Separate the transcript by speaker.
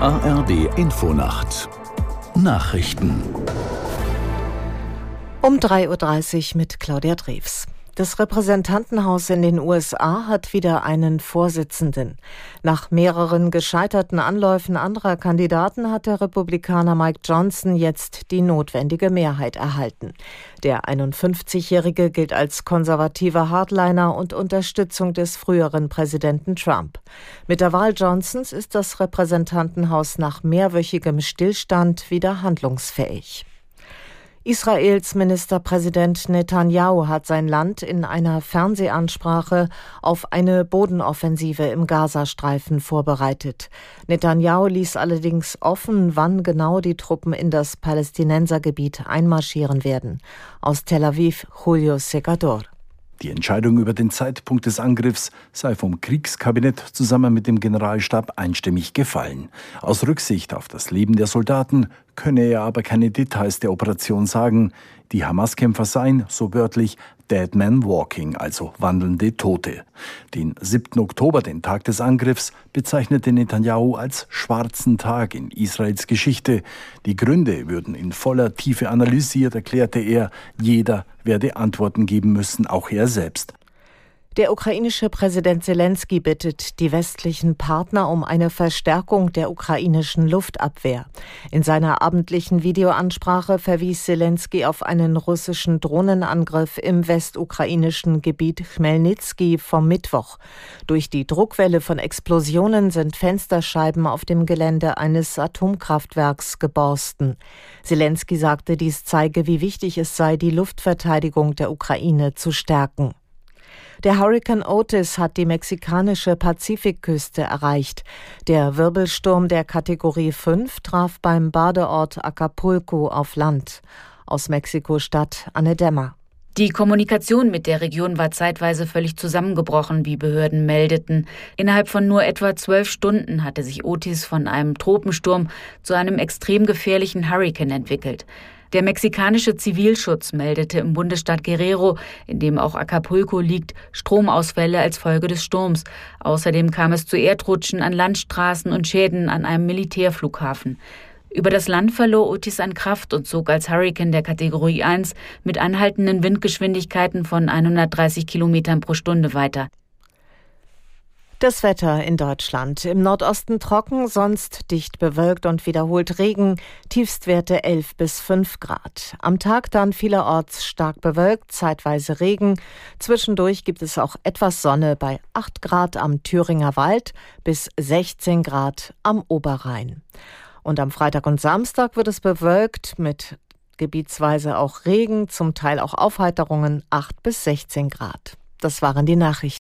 Speaker 1: ARD Infonacht Nachrichten
Speaker 2: um 3.30 Uhr mit Claudia Drews. Das Repräsentantenhaus in den USA hat wieder einen Vorsitzenden. Nach mehreren gescheiterten Anläufen anderer Kandidaten hat der Republikaner Mike Johnson jetzt die notwendige Mehrheit erhalten. Der 51-Jährige gilt als konservativer Hardliner und Unterstützung des früheren Präsidenten Trump. Mit der Wahl Johnsons ist das Repräsentantenhaus nach mehrwöchigem Stillstand wieder handlungsfähig. Israels Ministerpräsident Netanyahu hat sein Land in einer Fernsehansprache auf eine Bodenoffensive im Gazastreifen vorbereitet. Netanyahu ließ allerdings offen, wann genau die Truppen in das Palästinensergebiet einmarschieren werden. Aus Tel Aviv Julio Segador.
Speaker 3: Die Entscheidung über den Zeitpunkt des Angriffs sei vom Kriegskabinett zusammen mit dem Generalstab einstimmig gefallen. Aus Rücksicht auf das Leben der Soldaten könne er aber keine Details der Operation sagen. Die Hamas-Kämpfer seien, so wörtlich, Dead Man Walking, also wandelnde Tote. Den 7. Oktober, den Tag des Angriffs, bezeichnete Netanyahu als schwarzen Tag in Israels Geschichte. Die Gründe würden in voller Tiefe analysiert, erklärte er. Jeder werde Antworten geben müssen, auch er selbst.
Speaker 2: Der ukrainische Präsident Zelensky bittet die westlichen Partner um eine Verstärkung der ukrainischen Luftabwehr. In seiner abendlichen Videoansprache verwies Zelensky auf einen russischen Drohnenangriff im westukrainischen Gebiet Chmelnytsky vom Mittwoch. Durch die Druckwelle von Explosionen sind Fensterscheiben auf dem Gelände eines Atomkraftwerks geborsten. Zelensky sagte, dies zeige, wie wichtig es sei, die Luftverteidigung der Ukraine zu stärken. Der Hurrikan Otis hat die mexikanische Pazifikküste erreicht. Der Wirbelsturm der Kategorie 5 traf beim Badeort Acapulco auf Land. Aus Mexiko-Stadt Anne Dämmer.
Speaker 4: Die Kommunikation mit der Region war zeitweise völlig zusammengebrochen, wie Behörden meldeten. Innerhalb von nur etwa zwölf Stunden hatte sich Otis von einem Tropensturm zu einem extrem gefährlichen Hurrikan entwickelt. Der mexikanische Zivilschutz meldete im Bundesstaat Guerrero, in dem auch Acapulco liegt, Stromausfälle als Folge des Sturms. Außerdem kam es zu Erdrutschen an Landstraßen und Schäden an einem Militärflughafen. Über das Land verlor Otis an Kraft und zog als Hurrikan der Kategorie 1 mit anhaltenden Windgeschwindigkeiten von 130 Kilometern pro Stunde weiter.
Speaker 2: Das Wetter in Deutschland. Im Nordosten trocken, sonst dicht bewölkt und wiederholt Regen. Tiefstwerte 11 bis 5 Grad. Am Tag dann vielerorts stark bewölkt, zeitweise Regen. Zwischendurch gibt es auch etwas Sonne bei 8 Grad am Thüringer Wald bis 16 Grad am Oberrhein. Und am Freitag und Samstag wird es bewölkt mit gebietsweise auch Regen, zum Teil auch Aufheiterungen 8 bis 16 Grad. Das waren die Nachrichten.